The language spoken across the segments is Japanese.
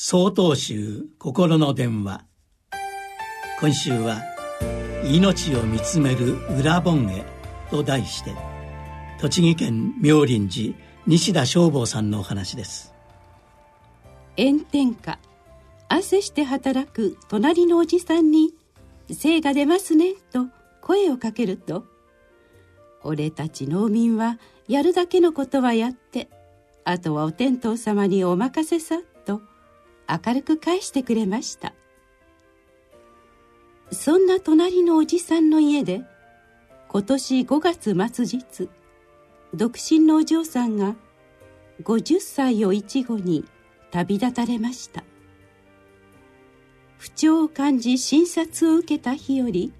総統集心の電話。今週は「命を見つめる裏本へ」と題して栃木県妙林寺西田消防さんのお話です。炎天下汗して働く隣のおじさんに「精が出ますね」と声をかけると「俺たち農民はやるだけのことはやってあとはお天道様にお任せさ」明るく返してくれました。そんな隣のおじさんの家で今年5月末日独身のお嬢さんが50歳を一後に旅立たれました。不調を感じ診察を受けた日より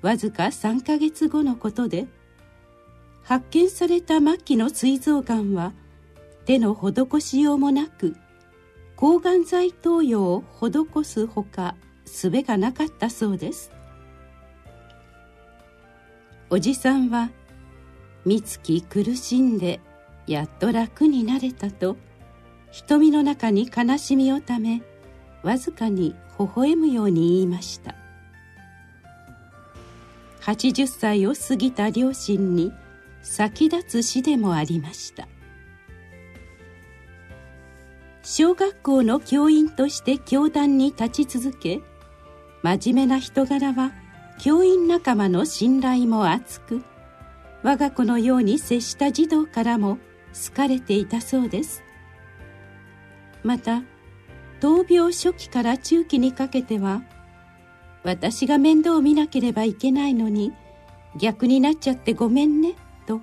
わずか3ヶ月後のことで発見された末期の膵臓がんは手の施しようもなく抗がん剤投与を施すほか術がなかったそうです。おじさんは三月苦しんでやっと楽になれたと瞳の中に悲しみをためわずかに微笑むように言いました。80歳を過ぎた両親に先立つ死でもありました。小学校の教員として教壇に立ち続け真面目な人柄は教員仲間の信頼も厚く我が子のように接した児童からも好かれていたそうです。また闘病初期から中期にかけては私が面倒を見なければいけないのに逆になっちゃってごめんねと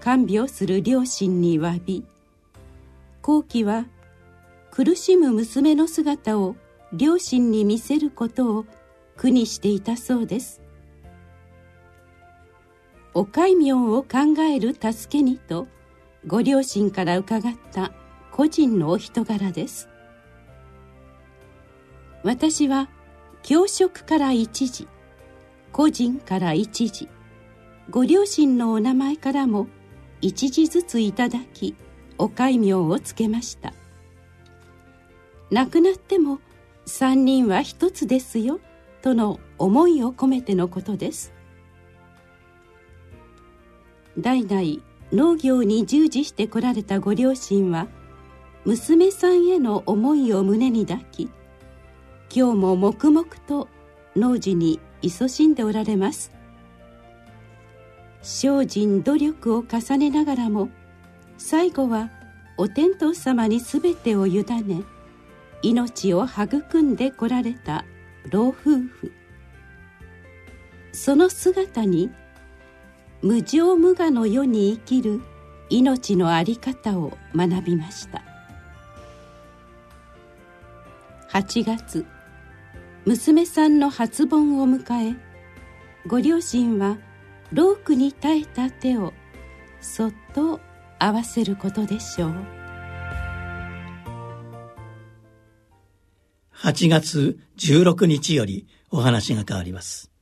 看病する両親に詫び後期は苦しむ娘の姿を両親に見せることを苦にしていたそうです。お戒名を考える助けにとご両親から伺った個人のお人柄です。私は教職から一時個人から一時ご両親のお名前からも一時ずついただきお戒名をつけました。亡くなっても3人は一つですよとの思いを込めてのことです。代々農業に従事してこられたご両親は娘さんへの思いを胸に抱き今日も黙々と農事に勤しんでおられます。精進努力を重ねながらも最後はお天道様に全てを委ね命を育んでこられた老夫婦。その姿に無常無我の世に生きる命の在り方を学びました。8月娘さんの初盆を迎えご両親は老苦に耐えた手をそっと合わせることでしょう。8月16日よりお話が変わります。